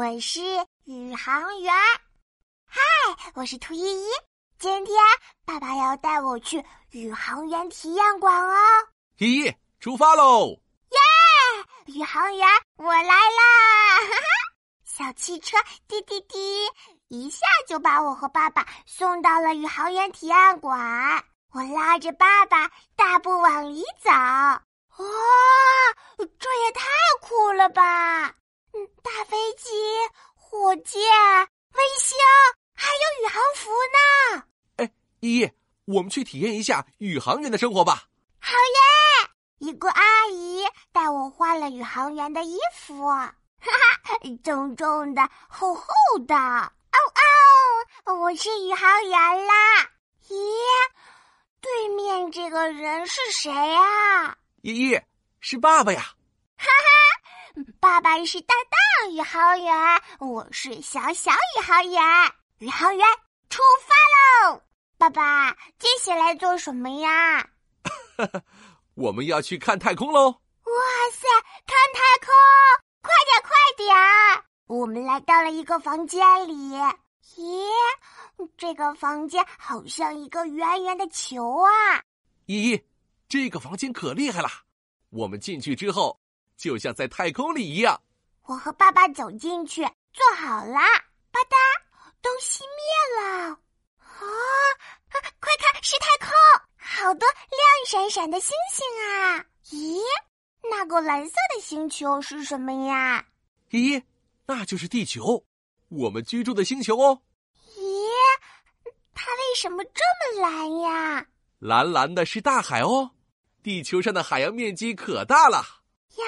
我是宇航员。嗨，我是兔依依。今天爸爸要带我去宇航员体验馆哦。依依，出发喽！耶，宇航员，我来啦！哈哈，小汽车滴滴滴，一下就把我和爸爸送到了宇航员体验馆。我拉着爸爸大步往里走。哇，这也太酷了吧！嗯，大飞机、火箭、卫星，还有宇航服呢。哎，依依，我们去体验一下宇航员的生活吧。好耶！一个阿姨带我换了宇航员的衣服，哈哈，重重的，厚厚的。哦哦，我是宇航员啦！咦，对面这个人是谁啊？依依，是爸爸呀！爸爸是大大宇航员，我是小小宇航员。宇航员出发喽！爸爸，接下来做什么呀？我们要去看太空喽！哇塞，看太空！快点，快点！我们来到了一个房间里。咦，这个房间好像一个圆圆的球啊！依依。这个房间可厉害了，我们进去之后，就像在太空里一样。我和爸爸走进去，坐好了，吧嗒，灯熄灭了。啊，快看，是太空，好多亮闪闪的星星啊！咦，那个蓝色的星球是什么呀？咦，那就是地球，我们居住的星球哦。咦，它为什么这么蓝呀？蓝蓝的是大海哦。地球上的海洋面积可大了呀！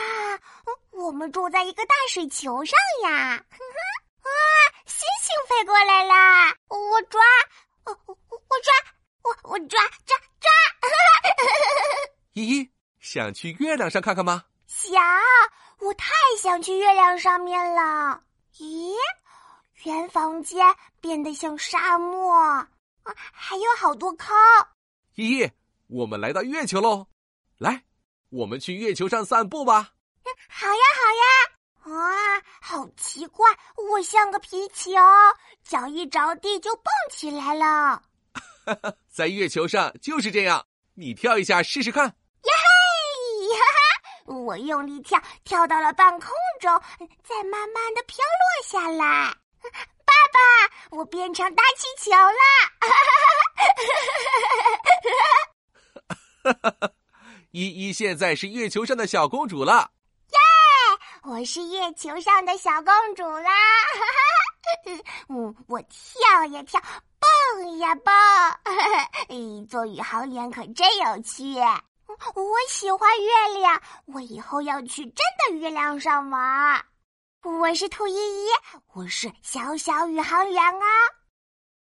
我们住在一个大水球上呀！哇，星星飞过来啦！我抓，我我我抓，我我抓抓抓！依依，想去月亮上看看吗？想，我太想去月亮上面了。咦，圆房间变得像沙漠，啊还有好多坑。依依，我们来到月球喽！来，我们去月球上散步吧。好呀，好呀。啊，好奇怪，我像个皮球，脚一着地就蹦起来了。在月球上就是这样，你跳一下试试看。呀嘿！哈哈，我用力跳，跳到了半空中，再慢慢的飘落下来。爸爸，我变成大气球了。哈哈哈哈哈哈！依依现在是月球上的小公主了，耶！我是月球上的小公主啦！嗯，我跳呀跳，蹦呀蹦，做宇航员可真有趣。我喜欢月亮，我以后要去真的月亮上玩。我是兔依依，我是小小宇航员啊。